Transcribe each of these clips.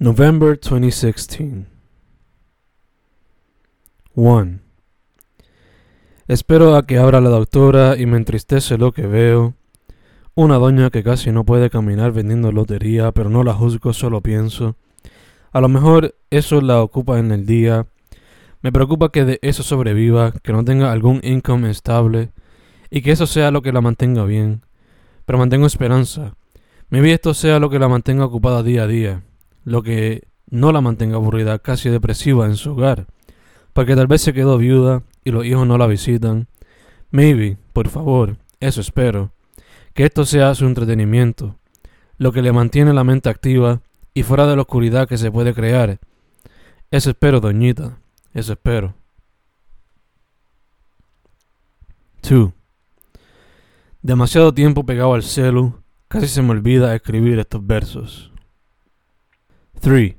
November 2016. 1. Espero a que abra la doctora y me entristece lo que veo. Una doña que casi no puede caminar vendiendo lotería, pero no la juzgo, solo pienso. A lo mejor eso la ocupa en el día. Me preocupa que de eso sobreviva, que no tenga algún income estable y que eso sea lo que la mantenga bien. Pero mantengo esperanza. Maybe esto sea lo que la mantenga ocupada día a día, lo que no la mantenga aburrida, casi depresiva en su hogar, porque tal vez se quedó viuda y los hijos no la visitan. Maybe, por favor, eso espero, que esto sea su entretenimiento, lo que le mantiene la mente activa y fuera de la oscuridad que se puede crear. Eso espero, doñita, eso espero. 2. Demasiado tiempo pegado al celu, casi se me olvida escribir estos versos. 3.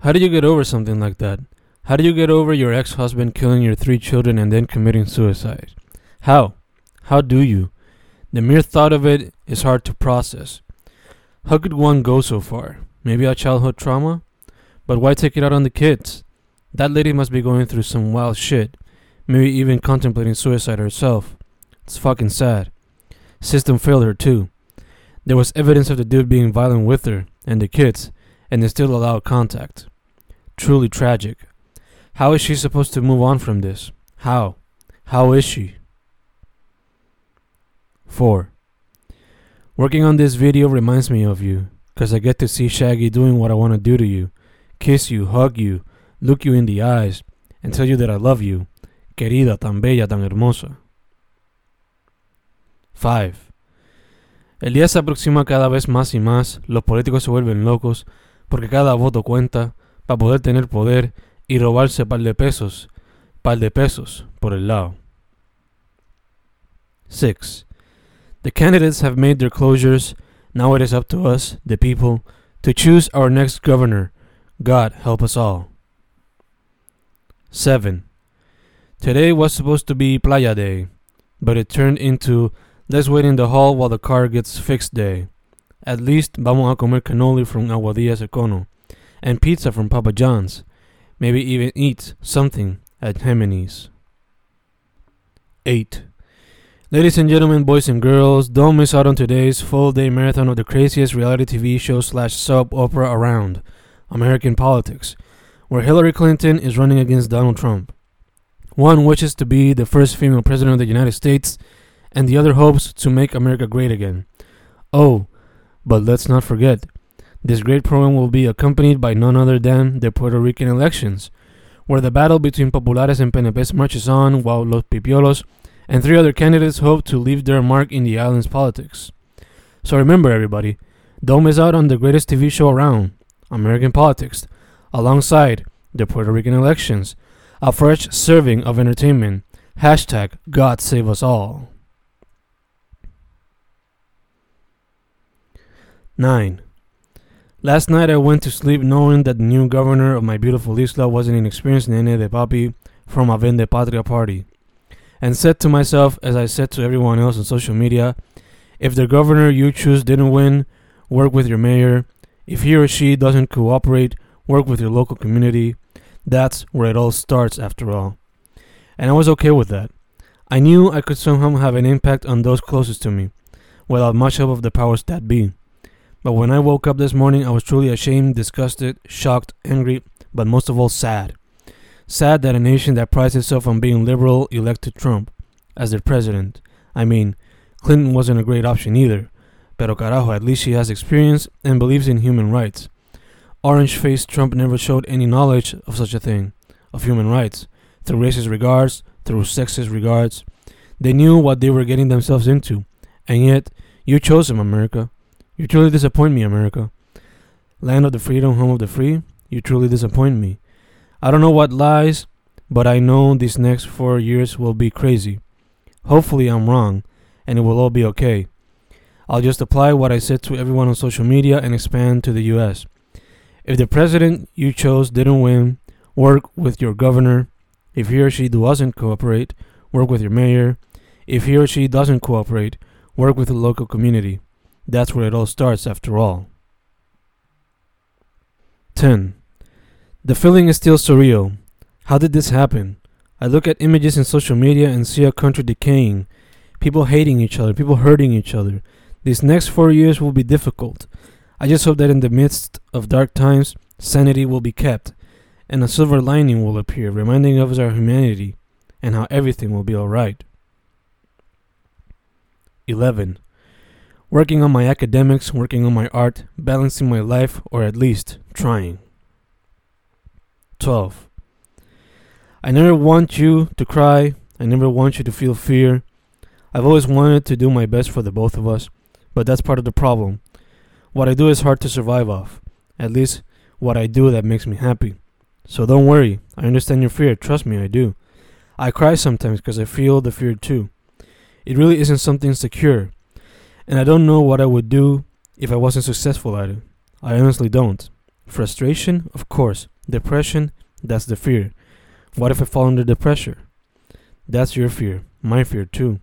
How do you get over something like that? How do you get over your ex husband killing your three children and then committing suicide? How? How do you? The mere thought of it is hard to process. How could one go so far? Maybe a childhood trauma? But why take it out on the kids? That lady must be going through some wild shit. Maybe even contemplating suicide herself. It's fucking sad. System failed her too. There was evidence of the dude being violent with her and the kids, and they still allowed contact. Truly tragic. How is she supposed to move on from this? How? How is she? 4. Working on this video reminds me of you, because I get to see Shaggy doing what I want to do to you kiss you, hug you, look you in the eyes, and tell you that I love you. Querida, tan bella, tan hermosa. 5. El día se aproxima cada vez más y más, los políticos se vuelven locos, porque cada voto cuenta, para poder tener poder y robarse par de pesos, par de pesos por el lado. 6. The candidates have made their closures. Now it is up to us, the people, to choose our next governor. God help us all. 7. Today was supposed to be Playa Day, but it turned into Let's wait in the hall while the car gets fixed day. At least vamos a comer cannoli from Aguadillas Econo and pizza from Papa John's. Maybe even eat something at Jimenez. 8. Ladies and gentlemen, boys and girls, don't miss out on today's full day marathon of the craziest reality TV show slash soap opera around American politics, where Hillary Clinton is running against Donald Trump. One wishes to be the first female president of the United States, and the other hopes to make America great again. Oh, but let's not forget, this great program will be accompanied by none other than the Puerto Rican elections, where the battle between Populares and PNPs marches on while Los Pipiolos and three other candidates hope to leave their mark in the island's politics. So remember, everybody, don't miss out on the greatest TV show around, American politics, alongside the Puerto Rican elections, a fresh serving of entertainment. Hashtag God Save Us All. 9. Last night I went to sleep knowing that the new governor of my beautiful isla was an inexperienced nene de papi from a Vende Patria party, and said to myself, as I said to everyone else on social media, if the governor you choose didn't win, work with your mayor. If he or she doesn't cooperate, work with your local community. That's where it all starts, after all. And I was okay with that. I knew I could somehow have an impact on those closest to me, without much help of the powers that be. But when I woke up this morning, I was truly ashamed, disgusted, shocked, angry, but most of all sad. Sad that a nation that prides itself on being liberal elected Trump as their president. I mean, Clinton wasn't a great option either, pero carajo, at least she has experience and believes in human rights. Orange faced Trump never showed any knowledge of such a thing, of human rights, through racist regards, through sexist regards. They knew what they were getting themselves into, and yet you chose him, America. You truly disappoint me, America. Land of the freedom, home of the free, you truly disappoint me. I don't know what lies, but I know these next four years will be crazy. Hopefully, I'm wrong, and it will all be okay. I'll just apply what I said to everyone on social media and expand to the US. If the president you chose didn't win, work with your governor. If he or she doesn't cooperate, work with your mayor. If he or she doesn't cooperate, work with the local community. That's where it all starts, after all. 10. The feeling is still surreal. How did this happen? I look at images in social media and see a country decaying, people hating each other, people hurting each other. These next four years will be difficult. I just hope that in the midst of dark times, sanity will be kept, and a silver lining will appear, reminding us of our humanity and how everything will be alright. 11. Working on my academics, working on my art, balancing my life, or at least trying. 12. I never want you to cry. I never want you to feel fear. I've always wanted to do my best for the both of us, but that's part of the problem. What I do is hard to survive off. At least, what I do that makes me happy. So don't worry. I understand your fear. Trust me, I do. I cry sometimes because I feel the fear too. It really isn't something secure. And I don't know what I would do if I wasn't successful at it. I honestly don't. Frustration? Of course. Depression? That's the fear. What if I fall under the pressure? That's your fear. My fear too.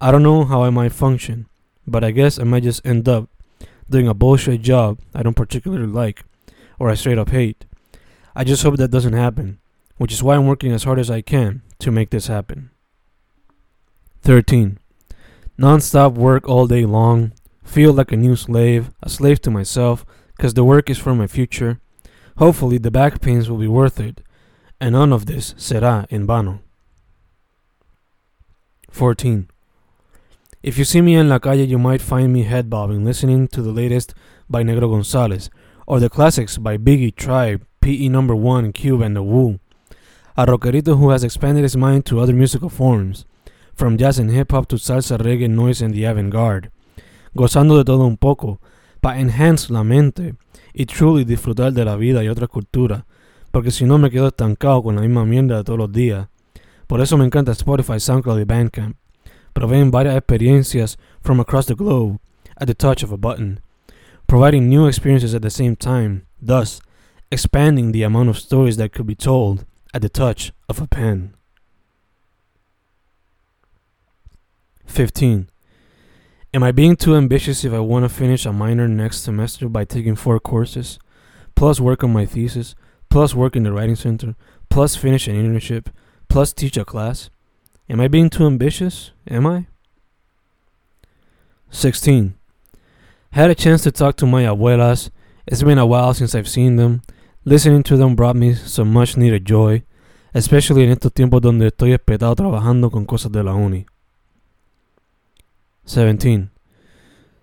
I don't know how I might function, but I guess I might just end up doing a bullshit job I don't particularly like, or I straight up hate. I just hope that doesn't happen, which is why I'm working as hard as I can to make this happen. 13. Non-stop work all day long, feel like a new slave, a slave to myself, because the work is for my future. Hopefully the back pains will be worth it, and none of this será en vano. 14. If you see me in la calle, you might find me head bobbing, listening to the latest by Negro Gonzalez, or the classics by Biggie, Tribe, PE Number One, Cube, and The Wu. A rockerito who has expanded his mind to other musical forms, from jazz and hip hop to salsa, reggae, noise, and the avant garde. Gozando de todo un poco, para enhance la mente y truly disfrutar de la vida y otra cultura, porque si no me quedo estancado con la misma mierda de todos los días. Por eso me encanta Spotify, SoundCloud y Bandcamp. Proveen varias experiencias from across the globe at the touch of a button, providing new experiences at the same time, thus expanding the amount of stories that could be told at the touch of a pen. 15. Am I being too ambitious if I want to finish a minor next semester by taking four courses, plus work on my thesis, plus work in the writing center, plus finish an internship, plus teach a class? Am I being too ambitious? Am I? 16. Had a chance to talk to my abuelas. It's been a while since I've seen them. Listening to them brought me some much needed joy, especially en estos tiempos donde estoy espetado trabajando con cosas de la uni. 17.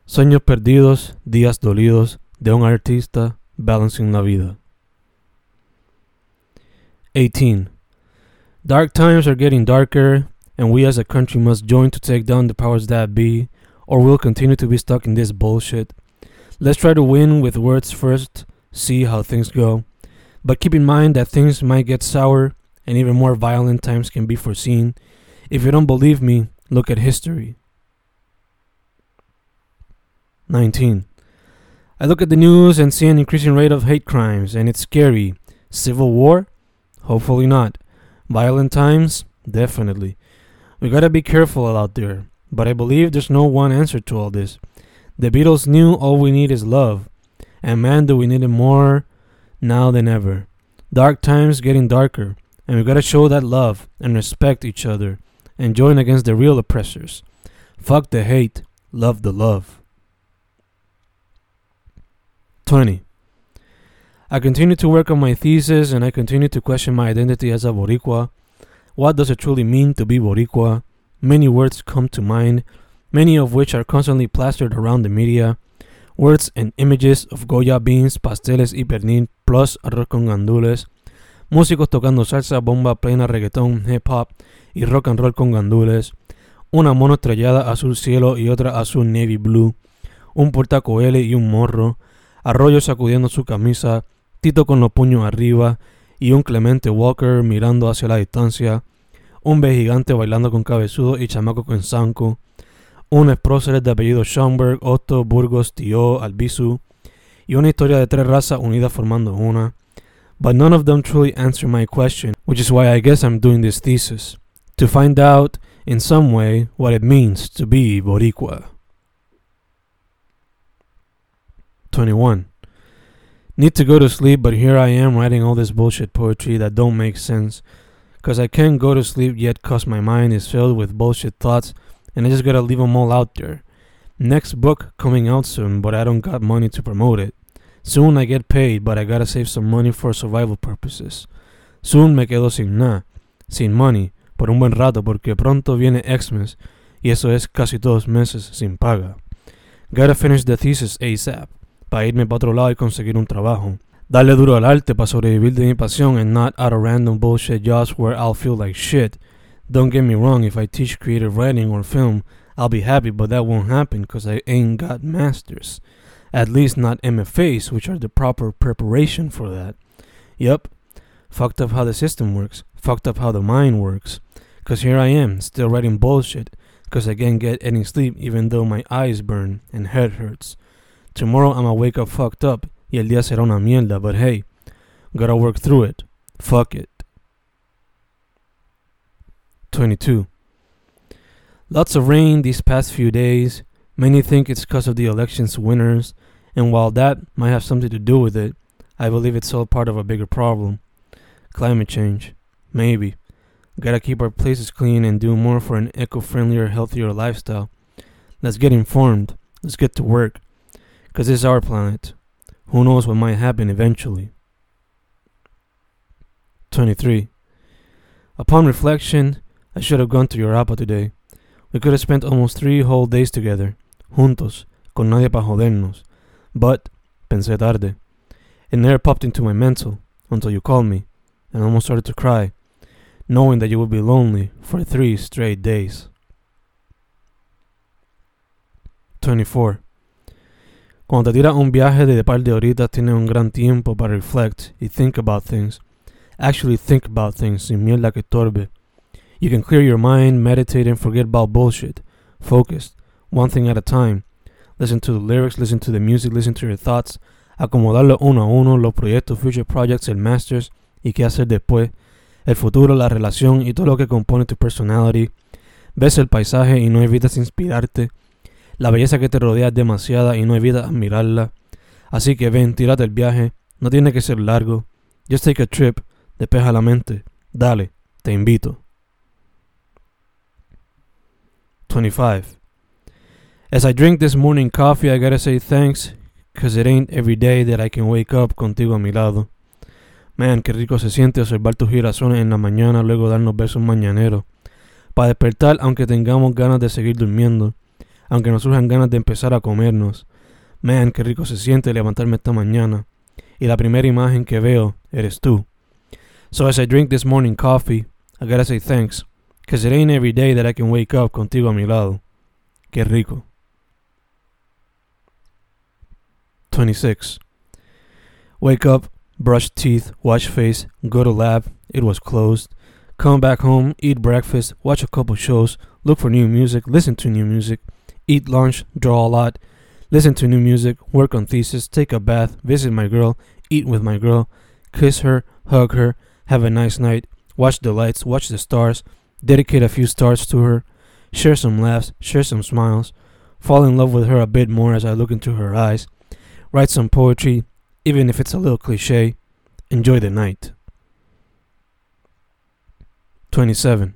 Sueños perdidos, días dolidos de un artista balancing la vida. 18. Dark times are getting darker, and we as a country must join to take down the powers that be, or we'll continue to be stuck in this bullshit. Let's try to win with words first, see how things go. But keep in mind that things might get sour, and even more violent times can be foreseen. If you don't believe me, look at history. 19. I look at the news and see an increasing rate of hate crimes, and it's scary. Civil war? Hopefully not. Violent times? Definitely. We gotta be careful out there, but I believe there's no one answer to all this. The Beatles knew all we need is love, and man, do we need it more now than ever. Dark times getting darker, and we gotta show that love and respect each other and join against the real oppressors. Fuck the hate, love the love. 20. I continue to work on my thesis and I continue to question my identity as a Boricua. What does it truly mean to be Boricua? Many words come to mind, many of which are constantly plastered around the media. Words and images of Goya beans, pasteles y pernil, plus arroz con gandules. Músicos tocando salsa, bomba, plena, reggaetón, hip hop y rock and roll con gandules. Una mono estrellada azul cielo y otra azul navy blue. Un Porta Coeli y un morro. Arroyo sacudiendo su camisa, Tito con los puños arriba y un Clemente Walker mirando hacia la distancia, un B gigante bailando con cabezudo y chamaco con zanco, un próceres de apellido Schomburg, Otto, Burgos, Tío, Albizu, y una historia de tres razas unidas formando una. But none of them truly answer my question, which is why I guess I'm doing this thesis, to find out in some way what it means to be Boricua. 21. Need to go to sleep, but here I am writing all this bullshit poetry that don't make sense. Cause I can't go to sleep yet cause my mind is filled with bullshit thoughts and I just gotta leave them all out there. Next book coming out soon, but I don't got money to promote it. Soon I get paid, but I gotta save some money for survival purposes. Soon me quedo sin nada, sin money, por un buen rato porque pronto viene Xmas y eso es casi dos meses sin paga. Gotta finish the thesis ASAP, para irme para otro lado y conseguir un trabajo. Darle duro al arte para sobrevivir de mi pasión and not out of random bullshit jobs where I'll feel like shit. Don't get me wrong, if I teach creative writing or film, I'll be happy, but that won't happen because I ain't got masters. At least not MFAs, which are the proper preparation for that. Yep, fucked up how the system works, fucked up how the mind works. Because here I am, still writing bullshit, because I can't get any sleep even though my eyes burn and head hurts. Tomorrow I'ma wake up fucked up y el día será una mierda, but hey, gotta work through it. Fuck it. 22. Lots of rain these past few days. Many think it's because of the election's winners, and while that might have something to do with it, I believe it's all part of a bigger problem. Climate change. Maybe. Gotta keep our places clean and do more for an eco friendlier, healthier lifestyle. Let's get informed. Let's get to work. Because is our planet. Who knows what might happen eventually? 23. Upon reflection, I should have gone to Europa today. We could have spent almost three whole days together, juntos, con nadie pa jodernos. But, pensé tarde. It never popped into my mental until you called me, and almost started to cry, knowing that you would be lonely for three straight days. 24. Cuando te tiras un viaje de par de horitas, tienes un gran tiempo para reflect y think about things. Actually think about things sin mierda que torbe. You can clear your mind, meditate, and forget about bullshit. Focused, one thing at a time. Listen to the lyrics, listen to the music, listen to your thoughts. Acomodarlo uno a uno, los proyectos, future projects, el masters y qué hacer después. El futuro, la relación y todo lo que compone tu personality. Ves el paisaje y no evitas inspirarte. La belleza que te rodea es demasiada y no evitas admirarla. Así que ven, tírate el viaje. No tiene que ser largo. Just take a trip. Despeja la mente. Dale, te invito. 25. As I drink this morning coffee, I gotta say thanks, cause it ain't every day that I can wake up contigo a mi lado. Man, qué rico se siente observar tus girazones en la mañana, luego darnos besos mañaneros. Para despertar, aunque tengamos ganas de seguir durmiendo aunque nos surjan ganas de empezar a comernos. Man, qué rico se siente levantarme esta mañana. Y la primera imagen que veo eres tú. So as I drink this morning coffee, I gotta say thanks, cause it ain't every day that I can wake up contigo a mi lado. Qué rico. 26. Wake up, brush teeth, wash face, go to lab, it was closed. Come back home, eat breakfast, watch a couple shows, look for new music, listen to new music, eat lunch, draw a lot, listen to new music, work on thesis, take a bath, visit my girl, eat with my girl, kiss her, hug her, have a nice night, watch the lights, watch the stars, dedicate a few stars to her, share some laughs, share some smiles, fall in love with her a bit more as I look into her eyes, write some poetry, even if it's a little cliche, enjoy the night. 27.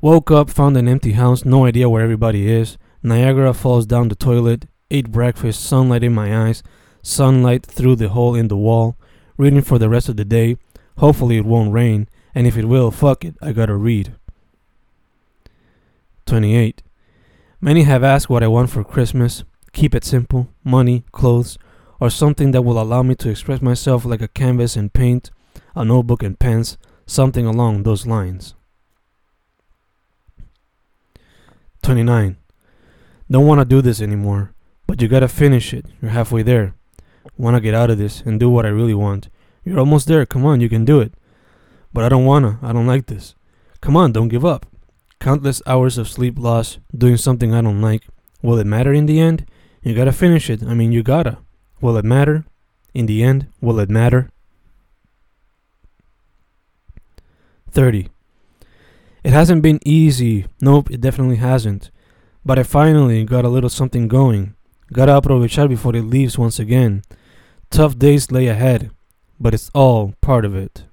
Woke up, found an empty house, no idea where everybody is. Niagara falls down the toilet, ate breakfast, sunlight in my eyes, sunlight through the hole in the wall, reading for the rest of the day. Hopefully it won't rain, and if it will, fuck it, I gotta read. 28. Many have asked what I want for Christmas. Keep it simple money, clothes, or something that will allow me to express myself like a canvas and paint, a notebook and pens, something along those lines. 29. Don't want to do this anymore, but you gotta finish it. You're halfway there. Want to get out of this and do what I really want. You're almost there. Come on, you can do it. But I don't wanna. I don't like this. Come on, don't give up. Countless hours of sleep lost doing something I don't like. Will it matter in the end? You gotta finish it. I mean, you gotta. Will it matter? In the end, will it matter? 30. It hasn't been easy. Nope, it definitely hasn't. But I finally got a little something going. Gotta aprovechar before it leaves once again. Tough days lay ahead, but it's all part of it.